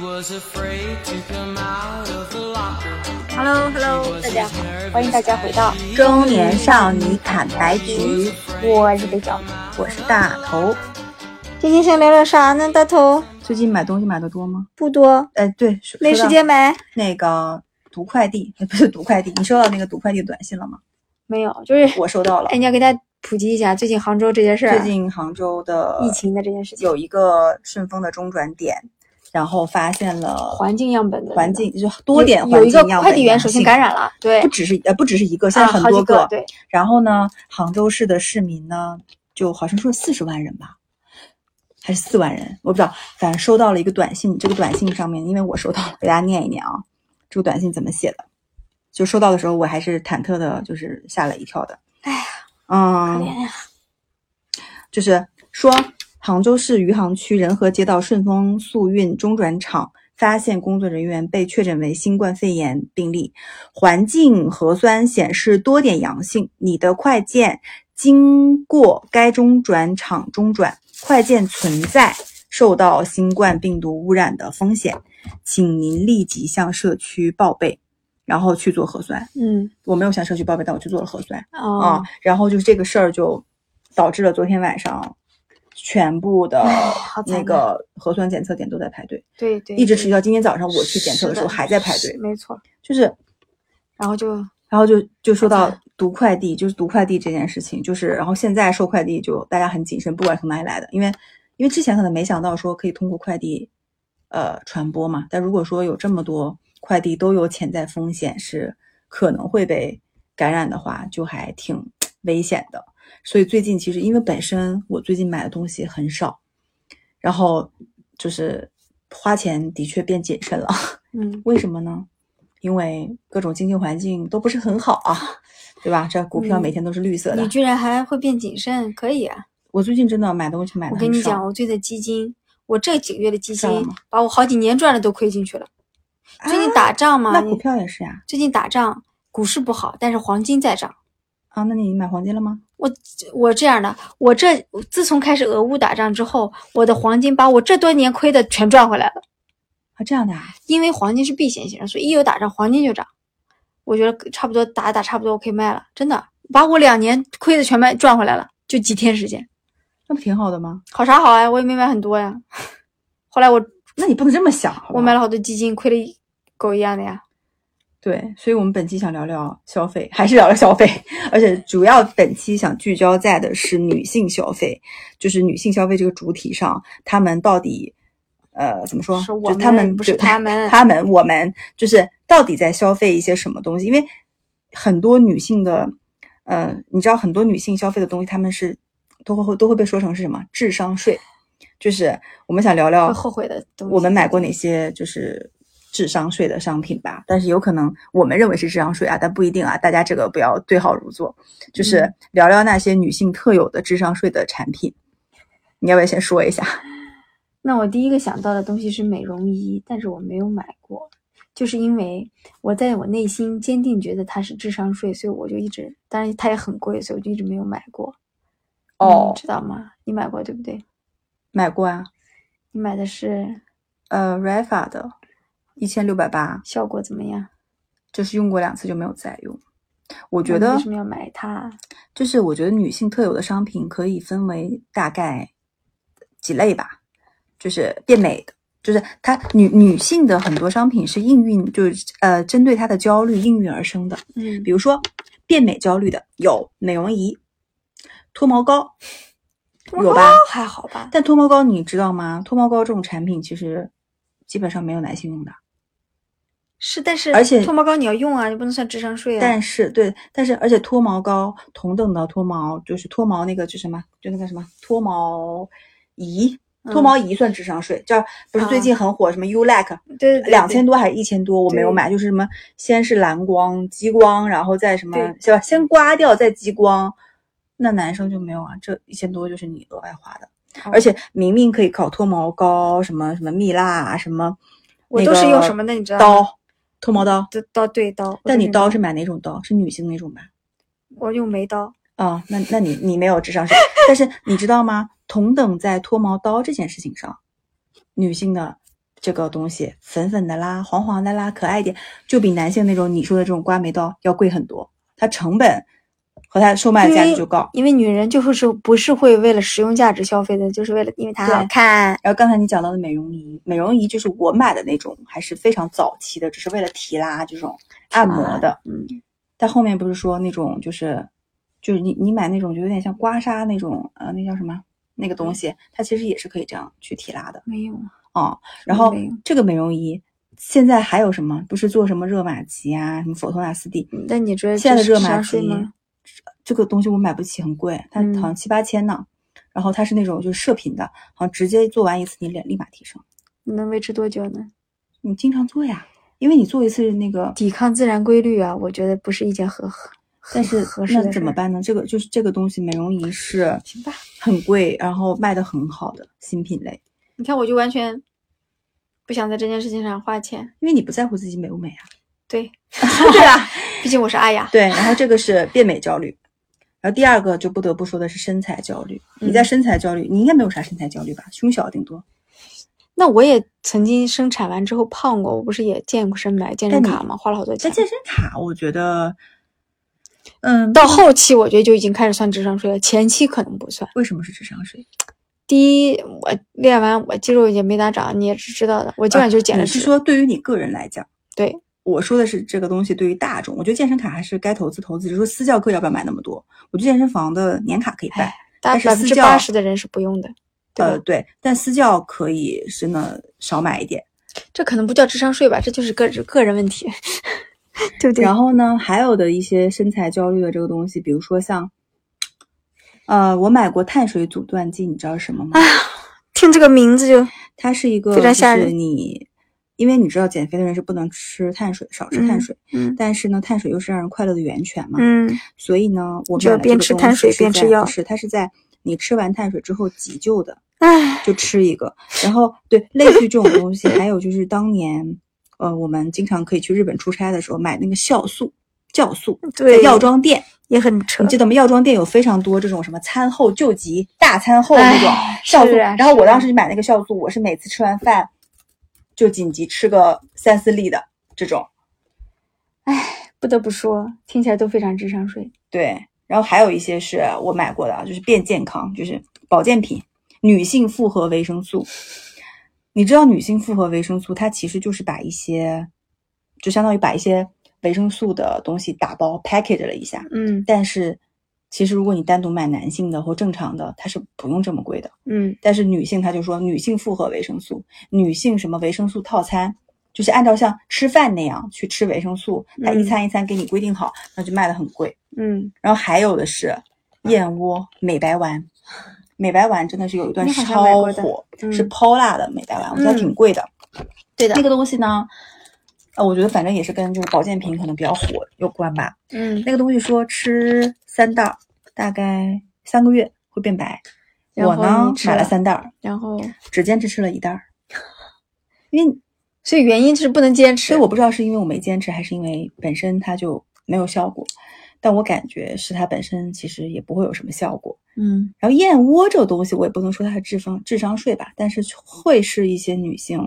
Hello Hello，大家好，欢迎大家回到中年少女坦白局，我是北角。我是大头。今天想聊聊啥呢？大头最近买东西买的多吗？不多，哎，对，没时。间买。那个读快递，哎不是读快递，你收到那个读快递的短信了吗？没有，就是我收到了哎，。你要给大家普及一下最近杭州这件事儿，最近杭州的疫情的这件事情，有一个顺丰的中转点，然后发现了环境样本的环境就多点有有一个环境样本快递员首先感染了，对不，只是呃不只是一个，现在很多个，对，然后呢，杭州市的市民呢，就好像说四十万人吧，还是四万人，我不知道，反正收到了一个短信。这个短信上面，因为我收到了，给大家念一念啊。这个短信怎么写的？就收到的时候，我还是忐忑的，就是吓了一跳的。哎呀，可嗯，怜呀，就是说，杭州市余杭区仁和街道顺丰速运中转场发现工作人员被确诊为新冠肺炎病例，环境核酸显示多点阳性，你的快件经过该中转场中转，快件存在受到新冠病毒污染的风险，请您立即向社区报备，然后去做核酸。嗯，我没有向社区报备，但我去做了核酸。啊哦，，然后就是这个事儿就导致了昨天晚上全部的那个核酸检测点都在排队，对对，一直持续到今天早上我去检测的时候还在排队，没错，就是然后就然后就就说到读快递，就是读快递这件事情，就是然后现在收快递就大家很谨慎，不管从哪里来的，因为因为之前可能没想到说可以通过快递呃传播嘛，但如果说有这么多快递都有潜在风险是可能会被感染的话，就还挺危险的。所以最近其实因为本身我最近买的东西很少，然后就是花钱的确变谨慎了。嗯，为什么呢？因为各种经济环境都不是很好啊，对吧？这股票嗯每天都是绿色的。你居然还会变谨慎，可以啊！我最近真的买东西买的我跟你讲，我最近的基金，我这几个月的基金把我好几年赚的都亏进去了。最近打仗嘛，你那股票也是呀。最近打仗，股市不好，但是黄金在涨。啊，那你买黄金了吗？我我这样的，我这自从开始俄乌打仗之后，我的黄金把我这多年亏的全赚回来了。啊，这样的啊。因为黄金是避险型，所以一有打仗，黄金就涨。我觉得差不多打打差不多，我可以卖了，真的把我两年亏的全卖赚回来了，就几天时间，那不挺好的吗？好啥好啊？我也没买很多呀。后来我那你不能这么想，我买了好多基金，亏的一狗一样的呀。对，所以我们本期想聊聊消费，还是聊聊消费，而且主要本期想聚焦在的是女性消费，就是女性消费这个主体上，她们到底，呃，怎么说？是我就她们们不是就她们她们我们就是到底在消费一些什么东西？因为很多女性的，呃，你知道很多女性消费的东西，她们是都会都会被说成是什么智商税，就是我们想聊聊后悔的。我们买过哪些就是智商税的商品吧，但是有可能我们认为是智商税啊，但不一定啊，大家这个不要对号入座，就是嗯聊聊那些女性特有的智商税的产品。你要不要先说一下？那我第一个想到的东西是美容仪，但是我没有买过，就是因为我在我内心坚定觉得它是智商税，所以我就一直，当然它也很贵，所以我就一直没有买过。哦你知道吗？你买过对不对？买过啊，你买的是呃 Rafa 的，一千六百八，效果怎么样？就是用过两次就没有再用。我觉得为什么要买它？就是我觉得女性特有的商品可以分为大概几类吧，就是变美的，就是它女女性的很多商品是应运，就是呃针对她的焦虑应运而生的。嗯比如说变美焦虑的有美容仪、脱毛膏，有吧？还好吧？但脱毛膏你知道吗？脱毛膏这种产品其实基本上没有男性用的。是，但是而且脱毛膏你要用啊，你不能算智商税啊。但是对，但是而且脱毛膏同等的脱毛就是脱毛那个就什么，就那个什么脱毛仪，脱毛仪算智商税，叫不是最近很火什么 ULAC 对对对两千多还是一千多，我没有买，就是什么先是蓝光、激光，然后再什么对是吧？先刮掉再激光，那男生就没有啊，这一千多就是你额外花的，哦而且明明可以搞脱毛膏，什么什么蜜蜡啊，什么我都是用什么的，你知道？刀，脱毛刀。刀刀对刀。我但你刀是买哪种刀？是女性那种吧？我用眉刀。啊、那那你你没有智商税，但是你知道吗？同等在脱毛刀这件事情上，女性的这个东西，粉粉的啦、黄黄的啦，可爱一点，就比男性那种你说的这种刮眉刀要贵很多，它成本和它售卖的价值就高。因为女人就会是不是会为了实用价值消费的，就是为了因为它好看。然后刚才你讲到的美容仪，美容仪就是我买的那种，还是非常早期的，只是为了提拉这种按摩的。嗯，但后面不是说那种就是就是你你买那种就有点像刮痧那种呃那叫什么那个东西，它其实也是可以这样去提拉的没有，啊、然后这个美容仪现在还有什么？不是做什么热玛吉啊，什么佛托纳斯蒂？嗯那你觉得现在的热玛吉吗？这个东西我买不起，很贵，它嗯好像七八千呢。然后它是那种就是射频的，好像直接做完一次你脸立马提升。你能维持多久呢？你经常做呀，因为你做一次那个，抵抗自然规律啊，我觉得不是一件合合，但是合适那的？怎么办呢？这个就是这个东西，美容仪是行吧，很贵，然后卖的很好的新品类，你看我就完全不想在这件事情上花钱。因为你不在乎自己美不美啊。对，对啊，毕竟我是阿雅。对。然后这个是变美焦虑，然后第二个就不得不说的是身材焦虑。你在嗯身材焦虑，你应该没有啥身材焦虑吧？胸小顶多。那我也曾经生产完之后胖过，我不是也健过身买健身卡吗？花了好多钱。但健身卡，我觉得，嗯，到后期我觉得就已经开始算智商税了，前期可能不算。为什么是智商税？第一，我练完我肌肉也没咋长，你也是知道的，我基本上就是减了是说对于你个人来讲？对，我说的是这个东西对于大众，我觉得健身卡还是该投资投资。只是说私教课要不要买那么多？我觉得健身房的年卡可以办但是百分之私教八十的人是不用的？呃，对，但私教可以真的少买一点。这可能不叫智商税吧，这就是个个人问题，对不对？然后呢，还有的一些身材焦虑的这个东西，比如说像，呃，我买过碳水阻断剂，你知道是什么吗？听这个名字就它是一个，非常吓人就是你，因为你知道减肥的人是不能吃碳水，少吃碳嗯水，嗯但是呢，碳水又是让人快乐的源泉嘛，嗯所以呢，我就买了这个东边吃碳水边吃药是，它是在你吃完碳水之后急救的，唉，就吃一个。然后对，类似于这种东西，还有就是当年，呃，我们经常可以去日本出差的时候买那个酵素，酵素在对药妆店，也很扯你。记得吗？药妆店有非常多这种什么餐后救急、大餐后那种酵素。啊然后我当时就买那个酵素，我是每次吃完饭就紧急吃个三四粒的这种。不得不说，听起来都非常智商税。对，然后还有一些是我买过的啊，就是变健康，就是保健品，女性复合维生素。你知道女性复合维生素，它其实就是把一些，就相当于把一些维生素的东西打包 package 了一下。嗯但是其实如果你单独买男性的或正常的，它是不用这么贵的。嗯但是女性，她就说女性复合维生素，女性什么维生素套餐，就是按照像吃饭那样去吃维生素，它一嗯餐一餐给你规定好，那就卖的很贵。嗯，然后还有的是燕窝美白丸，美白丸真的是有一段超火，嗯是 Pola 的美白丸，我觉得嗯挺贵的。对的那个东西呢，呃，我觉得反正也是跟就是保健品可能比较火有关吧。嗯，那个东西说吃三袋儿，大概三个月会变白。我呢买了三袋儿，然后，只坚持吃了一袋儿，因为 所以原因就是不能坚持。所以我不知道是因为我没坚持，还是因为本身它就没有效果。但我感觉是它本身其实也不会有什么效果。嗯然后燕窝这个东西，我也不能说它是智商智商税吧，但是会是一些女性，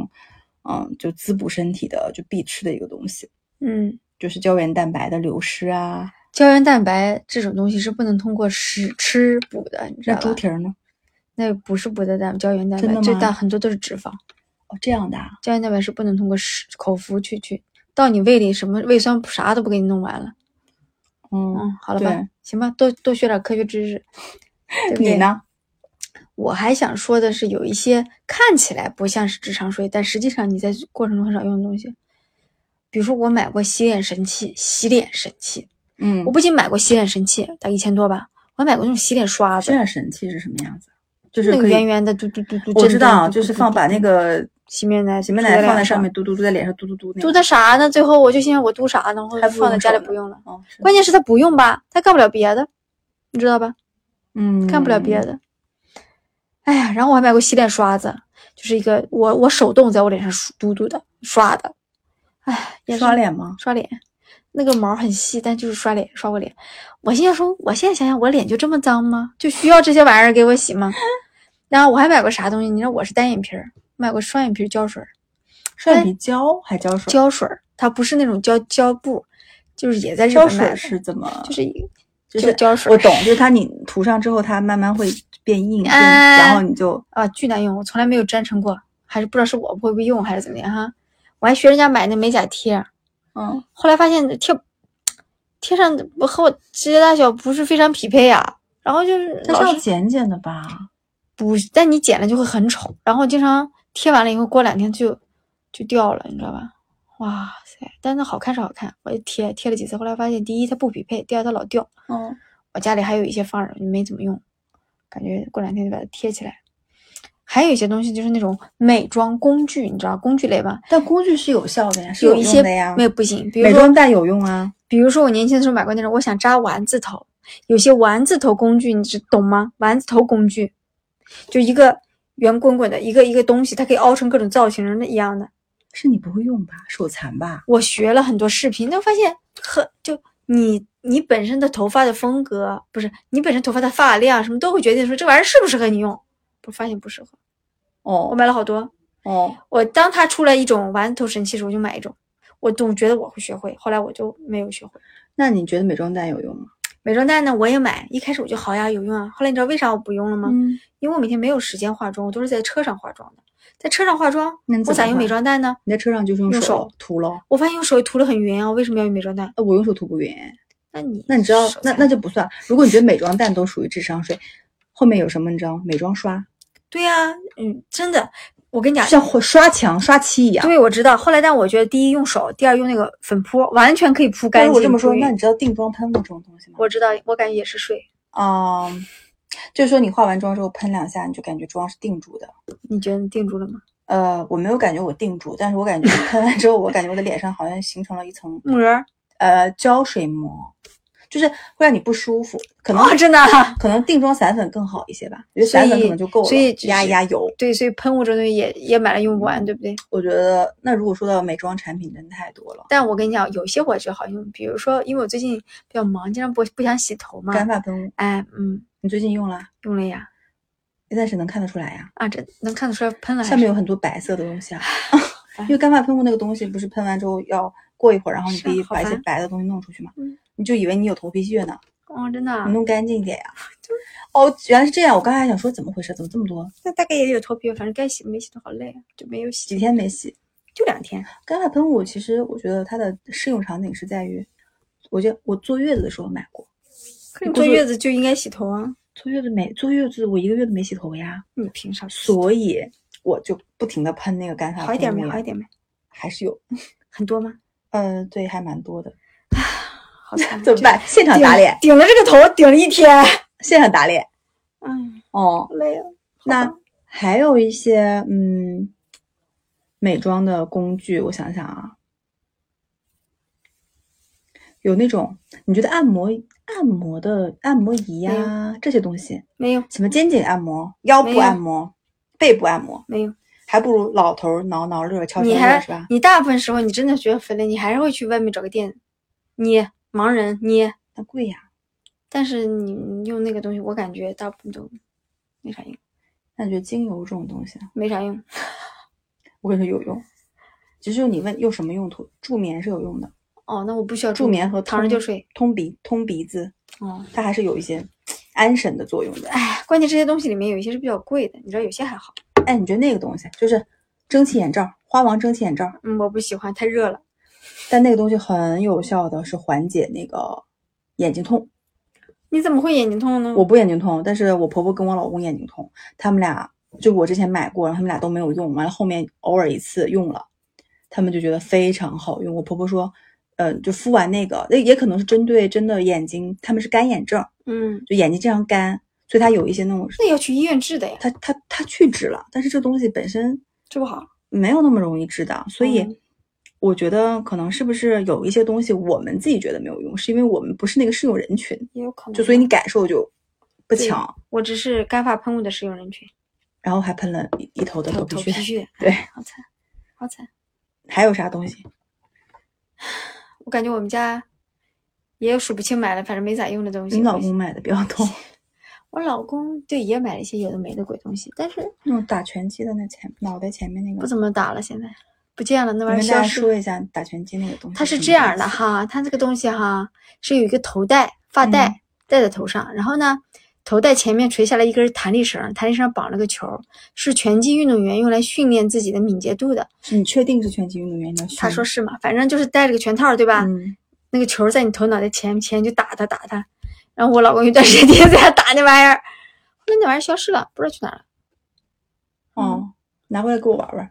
嗯，就滋补身体的就必吃的一个东西，嗯，就是胶原蛋白的流失啊。胶原蛋白这种东西是不能通过食吃补的，你知那道吧？猪蹄儿呢？那不是补的蛋胶原蛋白，这真的吗但很多都是脂肪。哦，这样的啊。胶原蛋白是不能通过食口服去去到你胃里，什么胃酸啥都不给你弄完了。嗯，嗯，好了吧，行吧，多多学点科学知识，对不对？你呢？我还想说的是，有一些看起来不像是智商税，但实际上你在过程中很少用的东西，比如说我买过洗脸神器，洗脸神器，嗯我不仅买过洗脸神器，大概一千多吧，我还买过那种洗脸刷子洗脸神器是什么样子？就是那个圆圆的，嘟嘟嘟嘟，我知道，就是放把那个洗面奶洗面奶放在上面。面，嘟嘟嘟在脸上嘟嘟嘟那嘟个。的啥呢？最后我就心想我嘟啥呢？我还不如放在家里不用了。哦，是关键是它不用吧，它干不了别的，你知道吧？嗯，干不了别的。哎呀，然后我还买过洗脸刷子，就是一个我我手动在我脸上梳嘟嘟的刷的。哎，也刷脸吗？刷脸，那个毛很细，但就是刷脸刷过脸。我现在说，我现在想想，我脸就这么脏吗？就需要这些玩意儿给我洗吗？然后我还买过啥东西？你知道我是单眼皮儿，买过双眼皮胶水儿，双眼皮胶还胶水？胶水儿，它不是那种胶胶布，就是也在日胶水本买的，是怎么？就是一就是胶水我懂，就是它你涂上之后，它慢慢会变硬，然后你就啊，巨难用，我从来没有粘成过，还是不知道是我会不会用还是怎么样哈。我还学人家买那美甲贴，嗯，后来发现贴贴上不和我指甲大小不是非常匹配呀、然后就是它是要剪剪的吧？不，但你剪了就会很丑，然后经常贴完了以后过两天就就掉了，你知道吧？哇塞！但是好看是好看，我就贴贴了几次，后来发现第一它不匹配，第二它老掉。嗯，我家里还有一些放着，没怎么用，感觉过两天就把它贴起来。还有一些东西就是那种美妆工具，你知道工具类吧？但工具是有效的呀，是有一些用的呀。没有不行，比如美妆蛋有用啊，比如说我年轻的时候买过那种，我想扎丸子头，有些丸子头工具，你知懂吗？丸子头工具，就一个圆滚滚的一个一个东西，它可以凹成各种造型的一样的。是你不会用吧？手残吧？我学了很多视频，但发现很就你你本身的头发的风格，不是你本身头发的发量什么都会决定说这玩意儿适不适合你用。不发现不适合，哦我哦买了好多。哦，我当它出来一种丸子头神器时，我就买一种。我总觉得我会学会，后来我就没有学会。那你觉得美妆蛋有用吗？美妆蛋呢，我也买，一开始我就好呀，有用啊。后来你知道为啥我不用了吗？嗯，因为我每天没有时间化妆，我都是在车上化妆的。在车上化妆我咋用美妆蛋呢？你在车上就是用手涂咯。我发现用手涂的很匀啊，我为什么要用美妆蛋？呃，我用手涂不匀。那你那你知道那那就不算。如果你觉得美妆蛋都属于智商税，后面有什么你知道吗？美妆刷，对呀、嗯，真的，我跟你讲，像刷墙、刷漆一样。对，我知道。后来，但我觉得第一用手，第二用那个粉扑，完全可以铺干净。但是我这么说，那你知道定妆喷雾这种东西吗？我知道，我感觉也是税。嗯，就是说你化完妆之后喷两下，你就感觉妆是定住的。你觉得你定住了吗？呃，我没有感觉我定住，但是我感觉喷完之后，我感觉我的脸上好像形成了一层膜儿呃胶水膜，就是会让你不舒服。可能、哦，真的啊。可能定妆散粉更好一些吧，我觉得散粉可能就够了，所以压一压油。对，所以喷雾这东西也也买了用不完，对不对？我觉得那如果说到美妆产品，真的太多了。但我跟你讲，有些我觉得好用，比如说，因为我最近比较忙，经常不不想洗头嘛。干发喷雾，哎，嗯，你最近用了？用了呀。但是能看得出来呀，啊，这能看得出来喷了还是。上面有很多白色的东西啊。因为干发喷雾那个东西不是喷完之后要过一会儿，然后你可以把一些白的东西弄出去嘛？嗯你就以为你有头皮屑呢，哦，真的啊。你弄干净一点呀。哦，原来是这样，我刚才还想说怎么回事，怎么这么多？那大概也有头皮，反正该洗没洗都好累啊，就没有洗，几天没洗。就两天。干发喷雾其实我觉得它的适用场景是在于，我觉得我坐月子的时候买过，可你坐月子就应该洗头啊，坐月子没坐月子我一个月都没洗头呀，你凭啥？所以我就不停的喷那个干发好一点没？好一点没？还是有，很多吗？呃，对，还蛮多的。啊好惨，怎么办？现场打脸，顶着这个头顶了一天，现场打脸。嗯，哦，累啊。那还有一些嗯，美妆的工具，我想想啊，有那种你觉得按摩按摩的按摩仪呀、这些东西，没有什么肩颈按摩、腰部按摩、背部按摩，没有，还不如老头儿挠挠乐、敲敲热你还是吧？你大部分时候你真的觉得肥了，你还是会去外面找个店捏盲人捏，那贵呀，但是你你用那个东西，我感觉大部分都没啥用，那你觉得精油这种东西，没啥用。我跟你说有用，只是你问用什么用途，助眠是有用的，哦，那我不需要助眠和躺着就睡。通鼻、通鼻子，哦，它还是有一些安神的作用的。哎，关键这些东西里面有一些是比较贵的，你知道有些还好。哎，你觉得那个东西就是蒸汽眼罩，花王蒸汽眼罩，嗯，我不喜欢，太热了。但那个东西很有效的是缓解那个眼睛痛。你怎么会眼睛痛呢？我不眼睛痛，但是我婆婆跟我老公眼睛痛，他们俩就我之前买过，然后他们俩都没有用，完了后面偶尔一次用了，他们就觉得非常好用。我婆婆说，呃，就敷完那个，那也可能是针对真的眼睛，他们是干眼症，嗯，就眼睛经常干，所以他有一些那种，那要去医院治的呀，他他他去治了，但是这东西本身治不好。没有那么容易治的，所以嗯我觉得可能是不是有一些东西我们自己觉得没有用，是因为我们不是那个适用人群，也有可能。就所以你感受就不强，我只是干发喷雾的适用人群，然后还喷了一一头的。头皮屑，对，好惨，好惨。还有啥东西？我感觉我们家也有数不清买了，反正没咋用的东西。你老公买的比较多，我老公对也买了一些有的没的鬼东西，但是那种打拳击的那前脑袋前面那个，不怎么打了。现在不见了，那玩意儿跟大家消失。说一下打拳击那个东西。它是这样的，哈，它这个东西哈是有一个头带发带、嗯戴在头上，然后呢，头戴前面垂下来一根弹力绳，弹力绳绑了个球，是拳击运动员用来训练自己的敏捷度的。是你确定是拳击运动员？他说是嘛，反正就是戴着个拳套，对吧？嗯，那个球在你头脑袋前前就打他打他，然后我老公有段时间天 天在那打那玩意儿，后来那玩意儿消失了，不知道去哪儿了。哦，拿回来给我玩玩。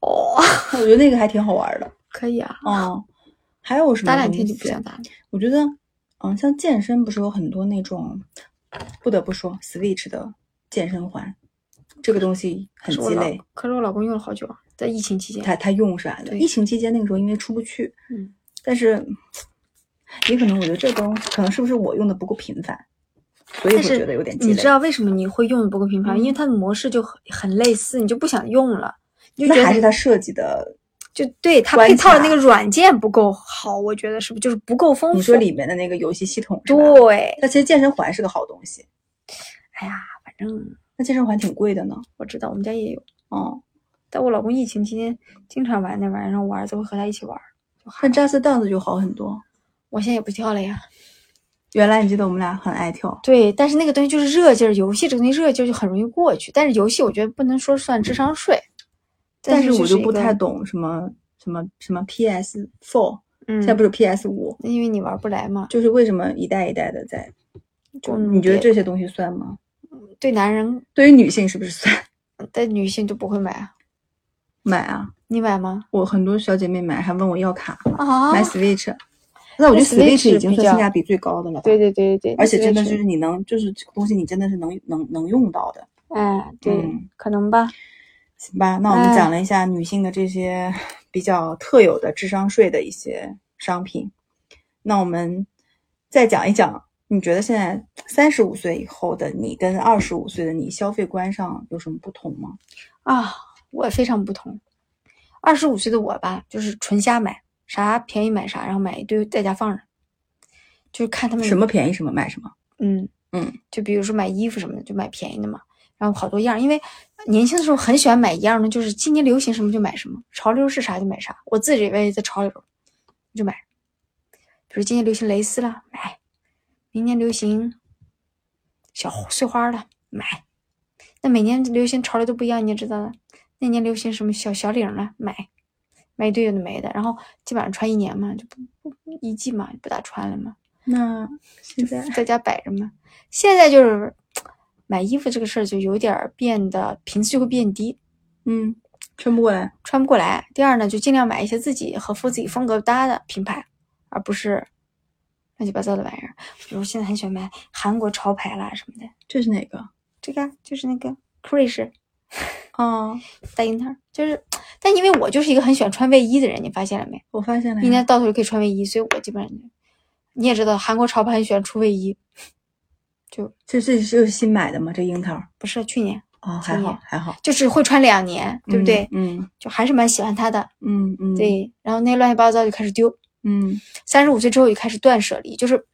哦，我觉得那个还挺好玩的。可以啊，哦，还有什么？打两天就不想。打了。我觉得，嗯，像健身不是有很多那种，不得不说，Switch 的健身环，这个东西很鸡肋。可是我老公用了好久啊，在疫情期间。他他用是吧？对疫情期间那个时候因为出不去，嗯，但是也可能我觉得这东西可能是不是我用的不够频繁，所以我觉得有点鸡肋。你知道为什么你会用的不够频繁？嗯因为它的模式就很很类似，你就不想用了，你就觉得那还是它设计的。就对它配套的那个软件不够好，我觉得是不是就是不够丰富？你说里面的那个游戏系统？对，那其实健身环是个好东西，哎呀，反正那健身环挺贵的呢。我知道我们家也有，哦，但我老公疫情期间经常玩那玩意儿，然后我儿子会和他一起玩。就还那 Just Dance 就好很多。我现在也不跳了呀。原来你记得我们俩很爱跳，对，但是那个东西就是热劲儿，游戏这个东西热劲儿就很容易过去。但是游戏我觉得不能说算智商税，但是我就不太，懂什么什么什么 PS Four，、嗯，现在不是 PS 五，因为你玩不来嘛。就是为什么一代一代的在？就嗯你觉得这些东西算吗？对男人对于女性是不是算？但女性就不会买啊？买啊！你买吗？我很多小姐妹买，还问我要卡，啊买 Switch。那我觉得 Switch 已经比较算性价比最高的了吧？对对对对，而且真的就是你能，就是这个东西你真的是能能能用到的。哎，对，嗯可能吧。行吧，那我们哎讲了一下女性的这些 比较特有的智商税的一些商品，那我们再讲一讲，你觉得现在三十五岁以后的你跟二十五岁的你消费观上有什么不同吗？啊，我非常不同。二十五岁的我吧，就是纯瞎买，啥便宜买啥，然后买一堆在家放着，就是看他们什么便宜什么买什么。嗯嗯，就比如说买衣服什么的，就买便宜的嘛。然后好多样，因为年轻的时候很喜欢买一样的，就是今年流行什么就买什么，潮流是啥就买啥。我自己认为在潮流，就买。比如今年流行蕾丝了，买；明年流行小碎花了，买。那每年流行潮流都不一样，你也知道的。那年流行什么小小领了，买，买一堆有的没的，然后基本上穿一年嘛，就不不一季嘛，就不大穿了嘛。那现在在家摆着嘛。现在就是买衣服这个事儿就有点儿变得频次就会变低，嗯，穿不过来。穿不过来。第二呢，就尽量买一些自己和服自己风格搭的品牌，而不是乱七八糟的玩意儿。比如现在很喜欢买韩国潮牌啦什么的，这是哪个？这个啊就是那个 Krish 哦，大樱桃，就是。但因为我就是一个很喜欢穿卫衣的人，你发现了没？我发现了呀。一年到头就可以穿卫衣，所以我基本上你也知道，韩国潮牌很喜欢出卫衣，这这是新买的吗？这樱桃？不是去年哦，还好还好，就是会穿两年，对不对？嗯就还是蛮喜欢它的。嗯嗯，，对，然后那乱七八糟就开始丢。嗯三十五岁之后就开始断舍离，就是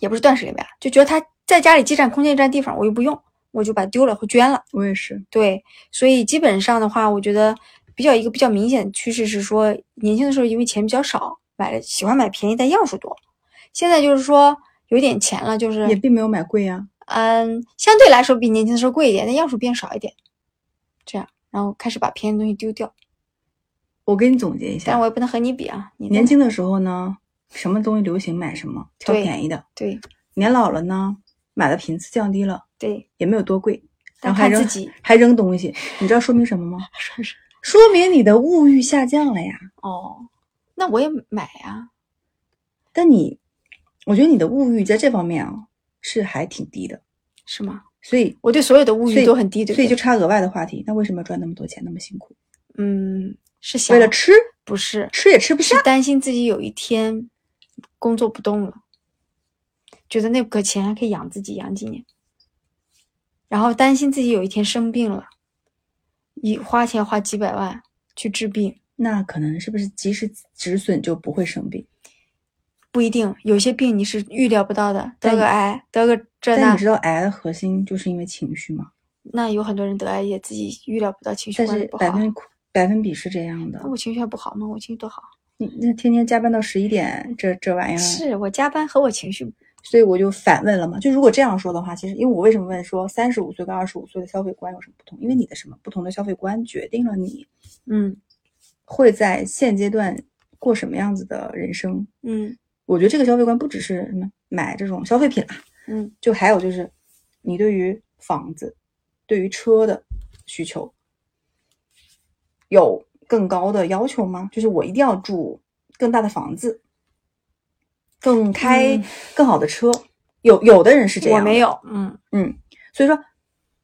也不是断舍离吧，就觉得它在家里既占空间又占地方，我又不用，我就把它丢了或捐了。我也是。对，所以基本上的话，我觉得比较一个比较明显的趋势是说，年轻的时候因为钱比较少，买了喜欢买便宜但样数多，现在就是说有点钱了，就是也并没有买贵呀。嗯，相对来说比年轻的时候贵一点，但样数变少一点，这样，然后开始把便宜的东西丢掉。我给你总结一下但我，也不能和你比啊，你年轻的时候呢，什么东西流行买什么，挑便宜的。对年老了呢，买的频次降低了，对，也没有多贵，然后还扔自己还扔东西，你知道说明什么吗？说是说明你的物欲下降了呀。哦，那我也买呀、但你，我觉得你的物欲在这方面啊是还挺低的，是吗？所以我对所有的物欲都很低，对对？所以就差额外的话题，那为什么赚那么多钱那么辛苦？嗯，是想为了吃，不是吃也吃不下。是担心自己有一天工作不动了，觉得那个钱还可以养自己养几年，然后担心自己有一天生病了，一花钱花几百万去治病，那可能是不是及时止损就不会生病？不一定，有些病你是预料不到的，得个癌，得个这那但你知，道癌的核心就是因为情绪吗？那有很多人得癌也自己预料不到情绪但是管理不好百分百分比是这样的那。我情绪还不好吗？我情绪多好。你那天天加班到十一点，这这玩意儿，是我加班和我情绪，所以我就反问了嘛。就如果这样说的话，其实因为我为什么问说三十五岁跟二十五岁的消费观有什么不同？因为你的什么不同的消费观决定了你嗯会在现阶段过什么样子的人生。嗯我觉得这个消费观不只是什么买这种消费品啊，嗯就还有就是你对于房子、对于车的需求有更高的要求吗？就是我一定要住更大的房子，更开嗯更好的车。有有的人是这样，我没。有，嗯嗯，所以说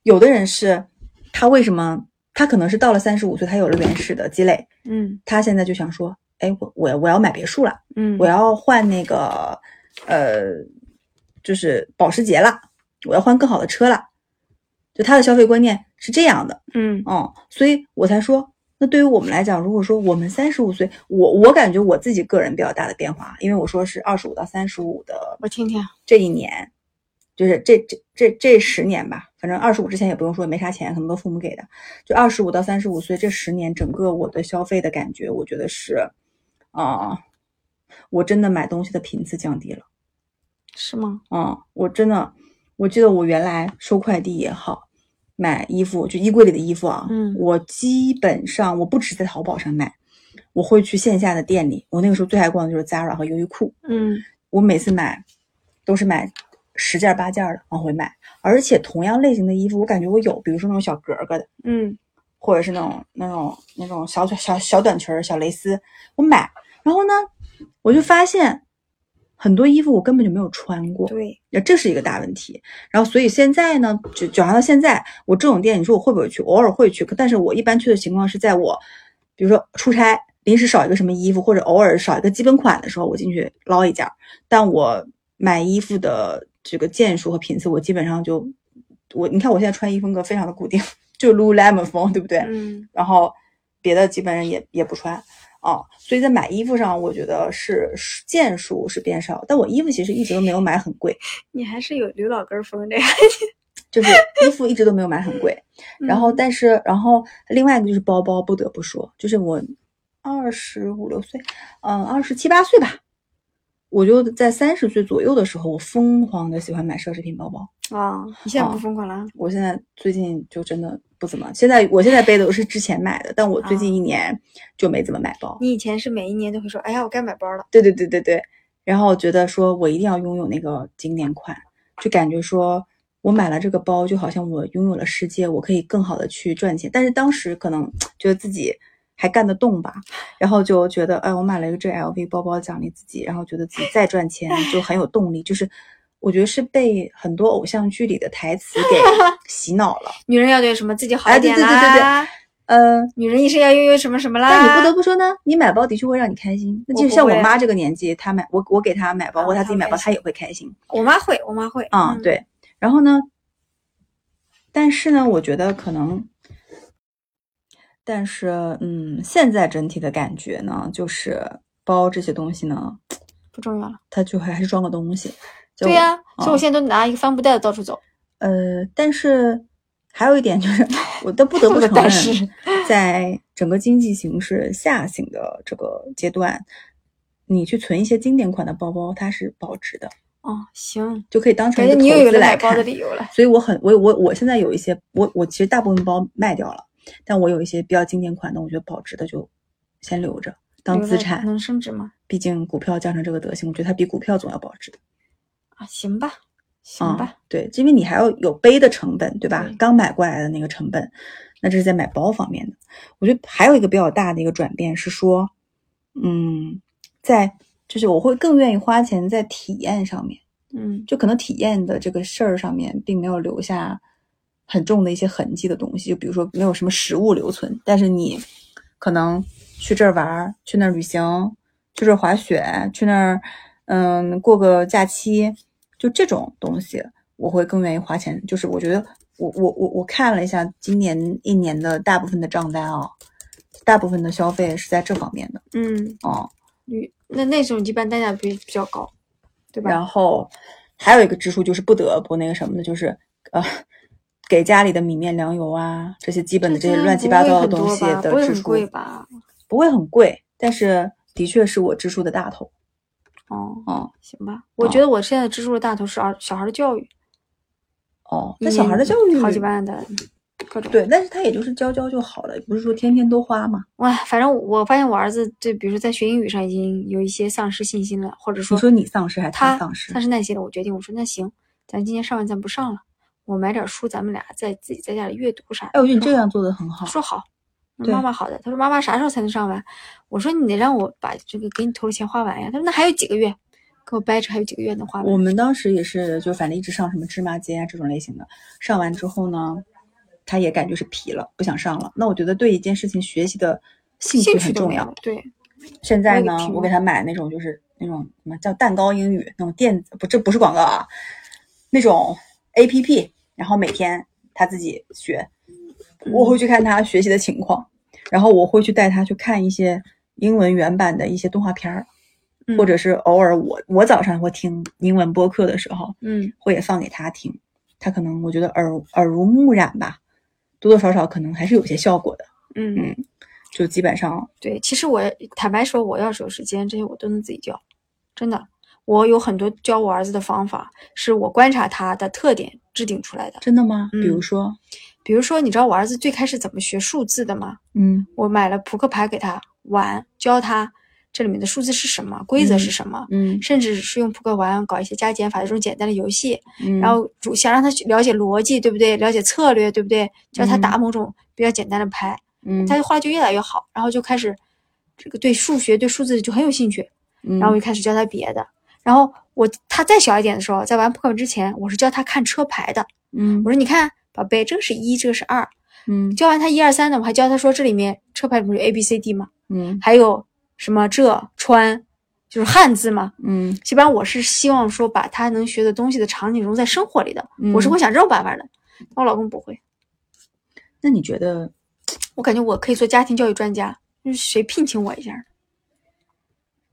有的人是他为什么他可能是到了三十五岁，他有了原始的积累，嗯他现在就想说，哎，我我我要买别墅了。嗯，我要换那个呃，就是保时捷了，我要换更好的车了。就他的消费观念是这样的，嗯嗯，所以我才说，那对于我们来讲，如果说我们三十五岁，我我感觉我自己个人比较大的变化，因为我说是二十五到三十五的我听听，这一年，就是这这这这十年吧，反正二十五之前也不用说，没啥钱，可能都父母给的。就二十五到三十五岁这十年，整个我的消费的感觉，我觉得是，啊、我真的买东西的频次降低了。是吗？嗯，我真的，我记得我原来收快递也好，买衣服就衣柜里的衣服啊，嗯我基本上我不只在淘宝上买，我会去线下的店里。我那个时候最爱逛的就是 Zara 和优衣库，嗯我每次买都是买十件八件的往回买，而且同样类型的衣服，我感觉我有，比如说那种小格格的，嗯或者是那种那种那种小小小短裙儿、小蕾丝，我买，然后呢，我就发现很多衣服我根本就没有穿过，对，那这是一个大问题。然后所以现在呢，就就好到现在，我这种店，你说我会不会去？偶尔会去，但是我一般去的情况是在我，比如说出差临时少一个什么衣服，或者偶尔少一个基本款的时候，我进去捞一件儿。但我买衣服的这个件数和频次，我基本上就我你看我现在穿衣风格非常的固定，就 Lululemon 风，对不对？嗯然后别的基本上也也不穿啊，所以在买衣服上，我觉得是是件数是变少，但我衣服其实一直都没有买很贵，你还是有刘老根儿风的呀。就是衣服一直都没有买很贵。然后但是然后另外一个就是包包，不得不说，就是我二十五六岁，嗯，二十七八岁吧。我就在三十岁左右的时候，我疯狂的喜欢买奢侈品包包。啊，你现在不哦疯狂了啊？我现在最近就真的不怎么，现在我现在背的都是之前买的，但我最近一年就没怎么买包。你以前是每一年都会说，哎呀，我该买包了。对对对对对，然后觉得说我一定要拥有那个经典款，就感觉说我买了这个包，就好像我拥有了世界，我可以更好的去赚钱。但是当时可能觉得自己还干得动吧，然后就觉得，哎，我买了一个这 LV 包包奖励自己，然后觉得自己再赚钱就很有动力，就是。我觉得是被很多偶像剧里的台词给 洗脑了，女人要对什么自己好一点对对对对啦，呃，女人一生要拥有什么什么啦。但你不得不说呢，你买包的确会让你开心。那就像我妈这个年纪，她买我我给她买包，啊或者她自己买包，她也会开心。我妈会，我妈会。啊、嗯，对。然后呢，但是呢，我觉得可能，但是嗯，现在整体的感觉呢，就是包这些东西呢，不重要了。它就还是装个东西。对呀、所以我啊现在都拿一个帆布袋子到处走。呃，但是还有一点就是，我都不得不 承认，在整个经济形势下行的这个阶段，你去存一些经典款的包包，它是保值的，哦，行，就可以当成一个投资来包的。理由了。所以我很我我我现在有一些我我其实大部分包卖掉了，但我有一些比较经典款的，我觉得保值的就先留着当资产。能升值吗？毕竟股票降成这个德行，我觉得它比股票总要保值的。啊，行吧，行啊、吧。对，因为你还要有背的成本，对吧？对刚买过来的那个成本，那这是在买包方面的。我觉得还有一个比较大的一个转变是说，嗯，在就是我会更愿意花钱在体验上面。嗯就可能体验的这个事儿上面，并没有留下很重的一些痕迹的东西，就比如说没有什么实物留存，但是你可能去这儿玩儿，去那儿旅行，去这儿滑雪，去那儿嗯过个假期，就这种东西，我会更愿意花钱。就是我觉得我我我我看了一下今年一年的大部分的账单啊，大部分的消费是在这方面的嗯，哦。旅那那种一般单价比比较高，对吧？然后还有一个支出就是不得不那个什么的，就是呃，给家里的米面粮油啊，这些基本的这些乱七八糟的东西的支出不会很贵吧？不会很贵，但是的确是我支出的大头。哦，哦行吧，我觉得我现在支出的大头是儿小孩的教育，哦，那小孩的教育好几万的各种。对，但是他也就是教教就好了，不是说天天都花嘛。哇，反正我发现我儿子就，比如说在学英语上已经有一些丧失信心了，或者说你说你丧失还是他丧失他？是耐心了，我决定我说那行，咱今天上完咱不上了，我买点书，咱们俩在自己在家里阅读啥的。哎，我觉得你这样做的很好。说好，妈妈好的。他说妈妈啥时候才能上完？我说你得让我把这个给你投的钱花完呀。他说那还有几个月，给我掰扯还有几个月能花完。我们当时也是，就反正一直上什么芝麻街啊这种类型的，上完之后呢，他也感觉是疲了，不想上了。那我觉得对一件事情学习的兴趣很重要。对，现在呢我给他买那种就是那种什么叫蛋糕英语那种电子，不，这不是广告啊，那种 A P P，然后每天他自己学，我会去看他学习的情况，然后我会去带他去看一些英文原版的一些动画片儿，嗯。或者是偶尔我我早上会听英文播客的时候，嗯。会也放给他听，他可能我觉得耳耳濡目染吧，多多少少可能还是有些效果的，嗯。嗯就基本上。对，其实我坦白说，我要是有时间，这些我都能自己教，真的。我有很多教我儿子的方法，是我观察他的特点制定出来的。真的吗？嗯比如说，比如说，你知道我儿子最开始怎么学数字的吗？嗯我买了扑克牌给他玩，教他这里面的数字是什么，规则是什么，嗯甚至是用扑克玩搞一些加减法的这种简单的游戏，嗯，然后主想让他去了解逻辑，对不对？了解策略，对不对？教他嗯打某种比较简单的牌，嗯，他后来就越来越好，然后就开始这个对数学、对数字就很有兴趣，嗯然后我就开始教他别的。然后我他再小一点的时候，在玩扑克之前，我是教他看车牌的。嗯我说你看，宝贝，这个是一，这个是二。嗯教完他一二三呢，我还教他说这里面车牌不是有 A B C D 吗，嗯还有什么这川，就是汉字嘛。嗯基本上我是希望说把他能学的东西的场景融在生活里的，嗯我是会想这种办法的。但我老公不会，那你觉得我感觉我可以做家庭教育专家，就是谁聘请我一下呢？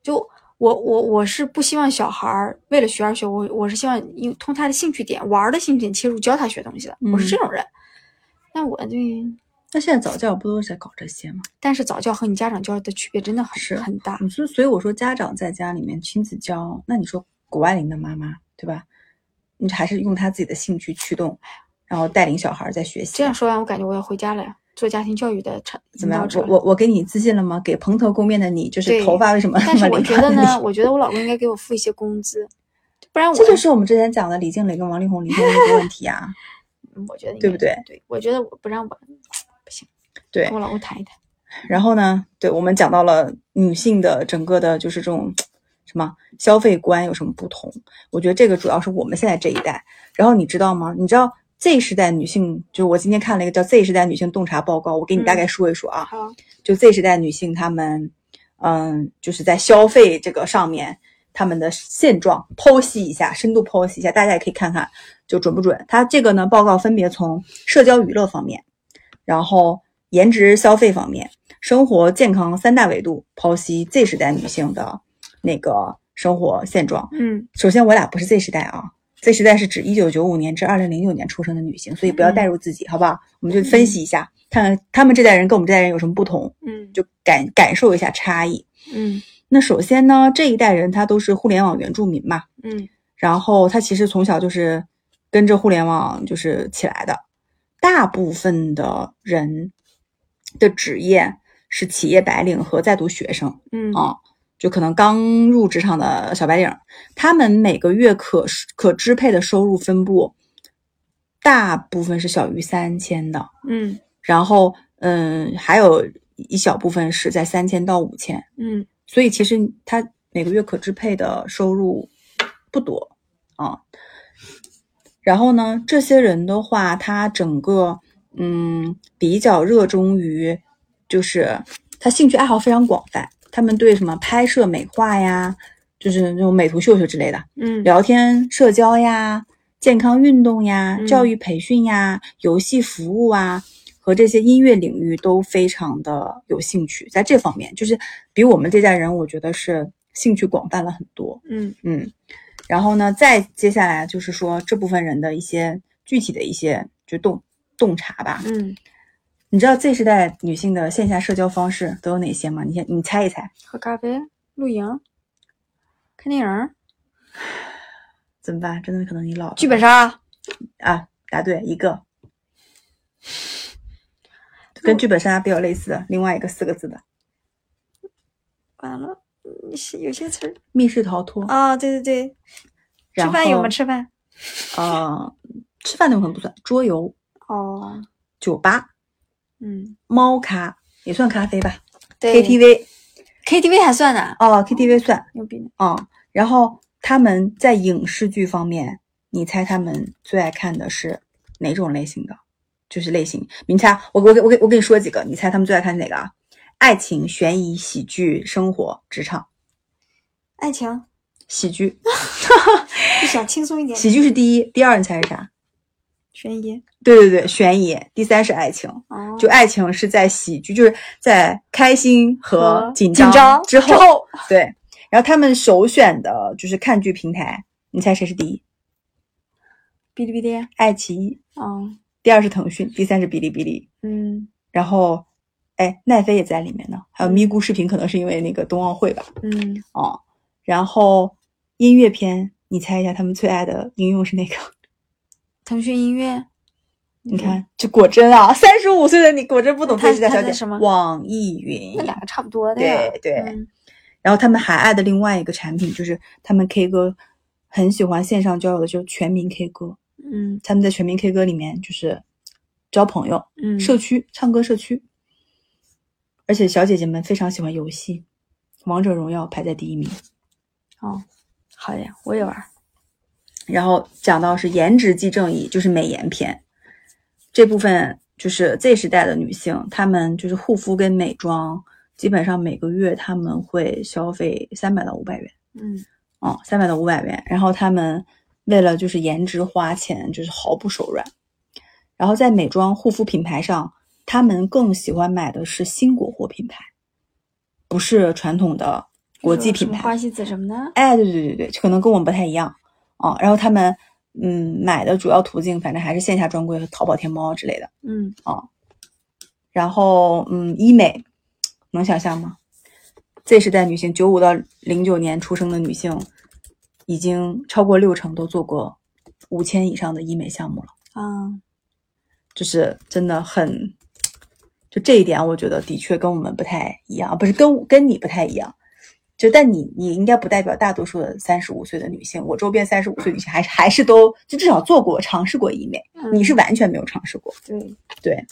就我我我是不希望小孩儿为了学而学，我我是希望用通他的兴趣点、玩儿的兴趣点切入教他学东西的，我是嗯这种人。那我对，那现在早教不都是在搞这些吗？但是早教和你家长教的区别真的很是很大。你说，所以我说家长在家里面亲自教，那你说谷爱凌的妈妈对吧？你还是用他自己的兴趣驱动，然后带领小孩在学习。这样说完，我感觉我要回家了呀，做家庭教育的产怎么样我我我给你自信了吗？给蓬头垢面的你，就是头发为什么那但是我觉得呢，我觉得我老公应该给我付一些工资，不然我这就是我们之前讲的李静蕾跟王力宏离婚的一个问题啊。嗯我觉得应对不对？对，我觉得我不让我不行，对跟我老公谈一谈。然后呢，对我们讲到了女性的整个的，就是这种什么消费观有什么不同？我觉得这个主要是我们现在这一代。然后你知道吗？你知道 Z 时代女性，就我今天看了一个叫 Z 时代女性洞察报告，我给你大概说一说啊。好，就 Z 时代女性她们，嗯，就是在消费这个上面，她们的现状剖析一下，深度剖析一下，大家也可以看看就准不准。它这个呢，报告分别从社交娱乐方面，然后颜值消费方面，生活健康三大维度剖析 Z 时代女性的那个生活现状。嗯首先，我俩不是 Z 时代啊，Z 时代是指一九九五年至二零零六年出生的女性，所以不要嗯带入自己，好不好？我们就分析一下，看看他们这代人跟我们这代人有什么不同。嗯就感感受一下差异。嗯那首先呢，这一代人他都是互联网原住民嘛，嗯然后他其实从小就是跟着互联网就是起来的，大部分的人的职业是企业白领和在读学生嗯啊，就可能刚入职场的小白领，他们每个月可可支配的收入分布，大部分是小于三千的，嗯然后嗯，还有一小部分是在三千到五千，嗯所以其实他每个月可支配的收入不多啊。然后呢，这些人的话，他整个嗯比较热衷于，就是他兴趣爱好非常广泛，他们对什么拍摄美化呀，就是那种美图秀秀之类的，嗯聊天、社交呀、健康运动呀、嗯教育培训呀、游戏服务啊，和这些音乐领域都非常的有兴趣，在这方面就是比我们这代人，我觉得是兴趣广泛了很多。嗯嗯，然后呢，再接下来就是说这部分人的一些具体的一些就洞洞察吧。嗯，你知道 Z 时代女性的线下社交方式都有哪些吗？你先你猜一猜，喝咖啡、露营、看电影、怎么办？真的可能你老了剧本杀。啊，答对一个，跟剧本杀比较类似的另外一个四个字的完了，有些词儿密室逃脱。啊，对对对，吃饭有后吗？吃饭呃，吃饭那可能不算，桌游、哦，酒吧、嗯，猫咖也算咖啡吧。对，KTV KTV 还算呢，哦，KTV 算。牛逼呢。啊、然后他们在影视剧方面，你猜他们最爱看的是哪种类型的？就是类型，你猜，我我给我给我给你说几个，你猜他们最爱看哪个啊？爱情、悬疑、喜剧、生活、职场、爱情？喜剧，就想轻松一点，喜剧是第一，第二你猜是啥？悬疑对对对，悬疑，第三是爱情。哦，就爱情是在喜剧，就是在开心和和紧紧张之后，之后对。然后他们首选的就是看剧平台，你猜谁是第一？哔哩哔哩，爱奇艺，嗯第二是腾讯，第三是哔哩哔哩。嗯然后，哎，奈飞也在里面呢，还有咪咕视频，可能是因为那个冬奥会吧。嗯，哦，然后音乐片，你猜一下他们最爱的应用是哪个？腾讯音乐，你看，这果真啊，三十五岁的你果真不懂他这时代小姐。什么网易云那。两个差不多的呀。对对嗯然后他们还爱的另外一个产品就是他们 K 歌很喜欢线上交友的，就是全民 K 歌。嗯他们在全民 K 歌里面就是交朋友，嗯，社区唱歌社区。而且小姐姐们非常喜欢游戏，王者荣耀排在第一名。哦，好呀，我也玩儿。然后讲到是颜值即正义，就是美颜篇这部分，就是 Z 时代的女性，她们就是护肤跟美妆，基本上每个月她们会消费三百到五百元。嗯哦，三百到五百元。然后她们为了就是颜值花钱，就是毫不手软。然后在美妆护肤品牌上，她们更喜欢买的是新国货品牌，不是传统的国际品牌。花西子什么的。哎，对对对对，可能跟我们不太一样啊。然后他们嗯买的主要途径，反正还是线下专柜和淘宝、天猫之类的。嗯啊然后嗯，医美能想象吗？Z 时代女性，九五到零九年出生的女性，已经超过六成都做过五千以上的医美项目了，啊，就是真的很，就这一点，我觉得的确跟我们不太一样，不是跟跟你不太一样。就但你你应该不代表大多数的三十五岁的女性，我周边三十五岁女性还是还是都就至少做过尝试过医美，嗯你是完全没有尝试过。对，对，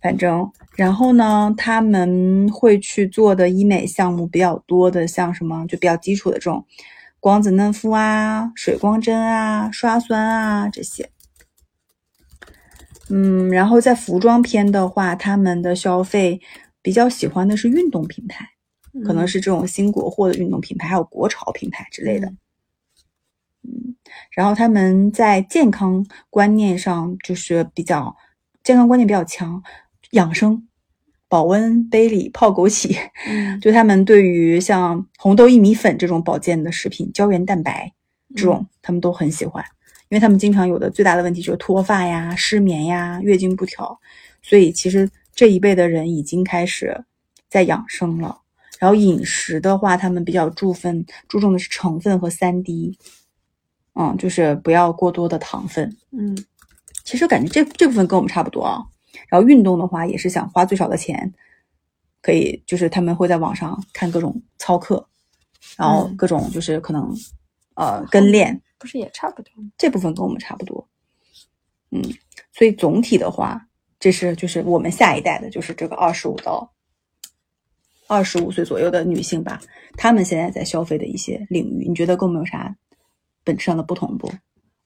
反正然后呢，他们会去做的医美项目比较多的，像什么就比较基础的这种光子嫩肤啊、水光针啊、刷酸啊这些。嗯，然后在服装篇的话，他们的消费比较喜欢的是运动品牌，可能嗯是这种新国货的运动品牌，还有国潮品牌之类的。嗯然后他们在健康观念上就是比较健康观念比较强，养生、保温杯里泡枸杞，嗯 就他们对于像红豆薏米粉这种保健的食品、胶原蛋白这种，他们都很喜欢，因为他们经常有的最大的问题就是脱发呀、失眠呀、月经不调，所以其实这一辈的人已经开始在养生了。然后饮食的话，他们比较注分注重的是成分和三低，嗯，就是不要过多的糖分。嗯其实感觉这这部分跟我们差不多啊。然后运动的话，也是想花最少的钱，可以就是他们会在网上看各种操课，然后嗯各种就是可能呃跟练不是也差不多？这部分跟我们差不多。嗯，所以总体的话，这是就是我们下一代的，就是这个二十五到二十五岁左右的女性吧，她们现在在消费的一些领域，你觉得跟我们有啥本质上的不同不？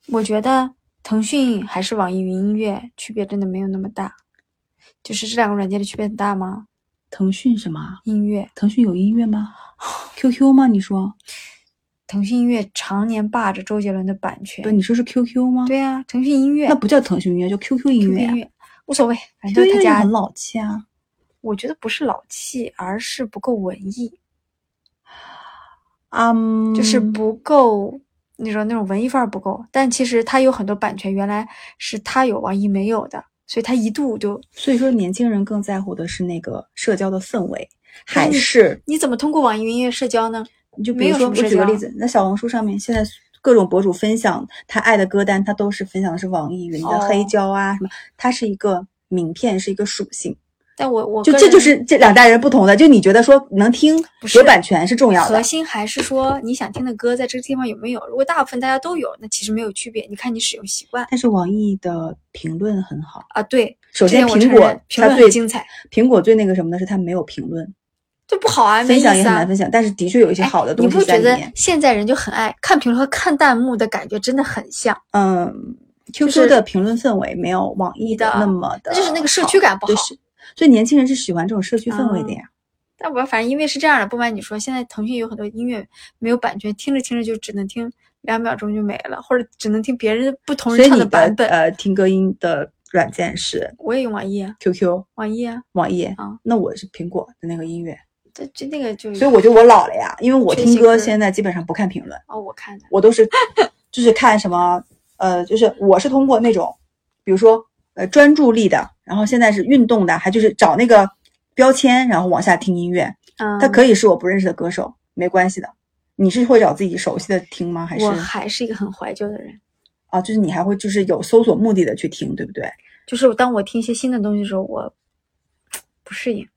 我觉得腾讯还是网易云音乐区别真的没有那么大，就是这两个软件的区别很大吗？腾讯什么？音乐，腾讯有音乐吗？QQ 吗？你说？腾讯音乐常年霸着周杰伦的版权不，。你说是 QQ 吗？对啊，腾讯音乐那不叫腾讯音乐，叫 QQ 音乐呀、音乐无所谓，反正他家很老气啊。我觉得不是老气，而是不够文艺，嗯，就是不够那种那种文艺范儿不够。但其实它有很多版权，原来是他有，网易没有的，所以他一度就所以说年轻人更在乎的是那个社交的氛围，还是你怎么通过网易云音乐社交呢？你就比如说，我举个例子，那小红书上面现在各种博主分享他爱的歌单，他都是分享的是网易云的哦黑胶啊什么，它是一个名片，是一个属性。但我我就这就是这两代人不同的。就你觉得说能听有版权是重要的，核心还是说你想听的歌在这个地方有没有？如果大部分大家都有，那其实没有区别。你看你使用习惯但是网易的评论很好。啊。对，首先，苹果评它最论精彩，苹果最那个什么的是它没有评论，就不好啊，分享也很难。分享，但是的确有一些哎好的东西你不觉得。现在人就很爱看评论和看弹幕的感觉真的很像？嗯，QQ 的评论氛围没有网易的的那么的，那就是那个社区感不好所以年轻人是喜欢这种社区氛围的呀。但我反正因为是这样的，不瞒你说，现在腾讯有很多音乐没有版权，听着听着就只能听两秒钟就没了，或者只能听别人不同人唱的版本。呃听歌音的软件是我也用网易啊，QQ、网易啊，网易啊，那我是苹果的那个音乐，这这那个就所以我觉得我老了呀，因为我听歌现在基本上不看评论。哦，我看的我都是 就是看什么呃，就是我是通过那种，比如说呃专注力的，然后现在是运动的，还就是找那个标签，然后往下听音乐。嗯，它可以是我不认识的歌手，没关系的。你是会找自己熟悉的听吗？还是我还是一个很怀旧的人，啊，就是你还会就是有搜索目的的去听，对不对？就是当我听一些新的东西的时候，我不适应，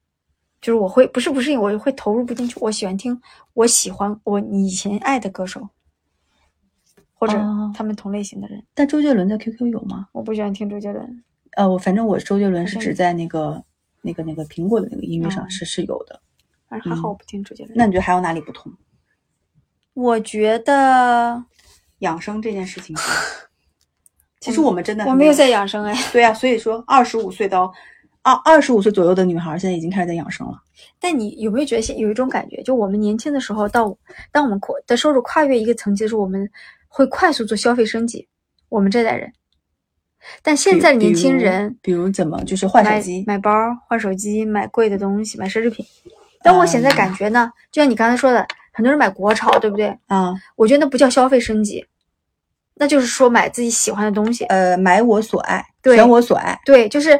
就是我会不是不适应，我会投入不进去。我喜欢听我喜欢我以前爱的歌手，或者哦他们同类型的人。但周杰伦在 QQ 有吗？我不喜欢听周杰伦，呃，我反正我周杰伦是只在那个那个那个苹果的那个音乐上哦是是有的。反正还好嗯我不听周杰伦。那你觉得还有哪里不同？我觉得养生这件事情上，其实我们真的我没有在养生哎，对呀、所以说二十五岁到二二十五岁左右的女孩，现在已经开始在养生了。但你有没有觉得现有一种感觉，就我们年轻的时候，到当我们跨的收入跨越一个层级的时候，我们会快速做消费升级。我们这代人，但现在的年轻人比如，怎么就是换手机，买包、换手机、买贵的东西、买奢侈品。但我现在感觉呢，就像你刚才说的，很多人买国潮，对不对？啊，我觉得那不叫消费升级，那就是说买自己喜欢的东西。呃，买我所爱，对选我所爱，对，就是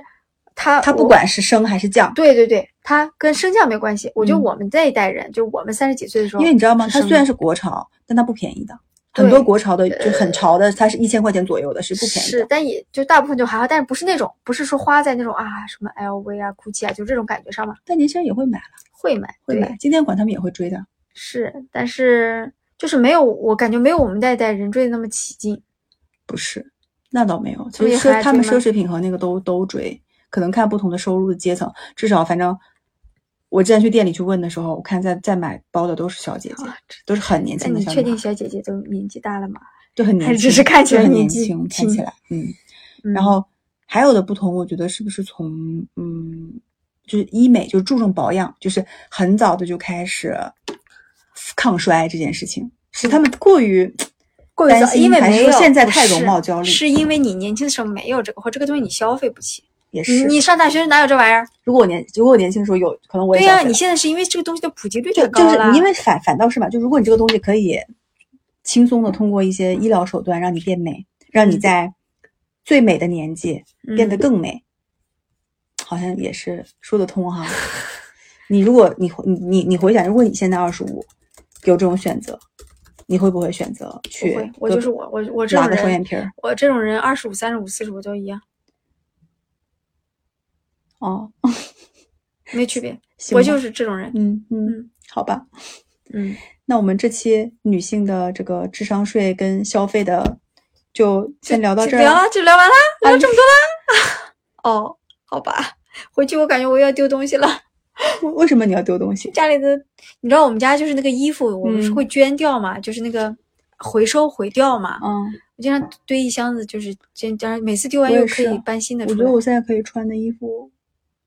他，他不管是升还是降，对对对，他跟升降没关系。我觉得嗯我们这一代人，就我们三十几岁的时候，因为你知道吗？它虽然是国潮，但它不便宜的。对很多国潮的就很潮的，它是一千块钱左右的，是不便宜是，的。但也就大部分就还好，但是不是那种，不是说花在那种啊什么 LV 啊、GUCCI 啊，就这种感觉上嘛，但年轻人也会买了，会买，会买，经典款他们也会追的。是，但是就是没有，我感觉没有我们那一代人追的那么起劲。不是，那倒没有。其实奢他们奢侈品和那个都都追，可能看不同的收入的阶层。至少反正我之前去店里去问的时候，我看在在买包的都是小姐姐，啊都是很年轻的小女孩，确定小姐姐都年纪大了吗？就很年轻，只是看起来很年轻，看起来嗯。嗯然后还有的不同，我觉得是不是从嗯，就是医美，就是注重保养，就是很早的就开始抗衰这件事情，是他们过于过于早，担心，还是因为没有说现在太容貌焦虑，是因为你年轻的时候没有这个，或这个东西你消费不起。也是。你你上大学哪有这玩意儿？如果我年如果我年轻的时候有可能我也对呀、你现在是因为这个东西的普及率就太高了。就是因为反反倒是嘛，就如果你这个东西可以轻松的通过一些医疗手段让你变美，让你嗯在最美的年纪变得嗯更美，好像也是说得通哈。你如果你你你你回想，如果你现在二十五有这种选择，你会不会选择不去会，我就是我，我我这拉个种人，双眼皮儿？我这种人二十五、三十五、四十五都一样，哦，没区别。我就是这种人。嗯嗯嗯，好吧。嗯，那我们这期女性的这个智商税跟消费的，就先聊到这儿聊了，就聊完了，聊了这么多啦。哦，好吧，回去我感觉我又要丢东西了。为为什么你要丢东西？家里的，你知道我们家就是那个衣服，我们是嗯会捐掉嘛，就是那个回收回掉嘛。嗯，我经常堆一箱子，就是这这样，每次丢完又可以搬新的出来。我觉得我现在可以穿的衣服，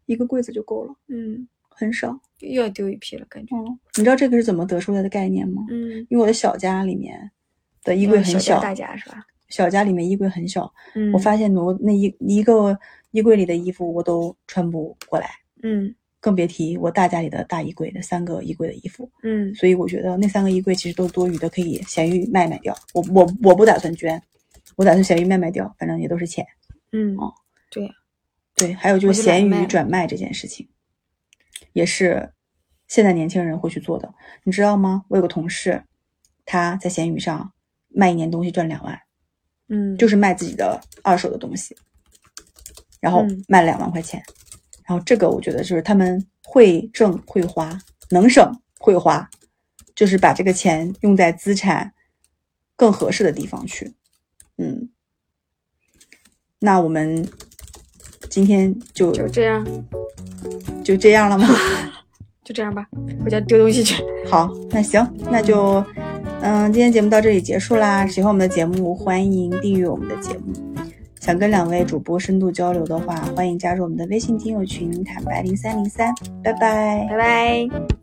一个柜子就够了，嗯，很少。又要丢一批了，感觉。嗯，你知道这个是怎么得出来的概念吗？嗯，因为我的小家里面的衣柜很小小，大家是吧？小家里面衣柜很小，嗯，我发现挪那一一个衣柜里的衣服我都穿不过来，嗯，更别提我大家里的大衣柜的三个衣柜的衣服。嗯所以我觉得那三个衣柜其实都是多余的，可以闲鱼卖卖掉。我我我不打算捐，我打算闲鱼卖卖掉，反正也都是钱。嗯哦，对呀，对，还有就是闲鱼转卖这件事情，也是现在年轻人会去做的。你知道吗？我有个同事，他在闲鱼上卖一年东西赚两万，嗯，就是卖自己的二手的东西，然后卖了两万块钱。然后这个我觉得就是他们会挣会花，能省会花，就是把这个钱用在资产更合适的地方去。嗯，那我们今天就就这样，就这样了吗？就这样吧，回家丢东西去。好，那行，那就嗯，今天节目到这里结束啦。喜欢我们的节目，欢迎订阅我们的节目。想跟两位主播深度交流的话，欢迎加入我们的微信听友群，坦白零三零三。拜拜拜拜。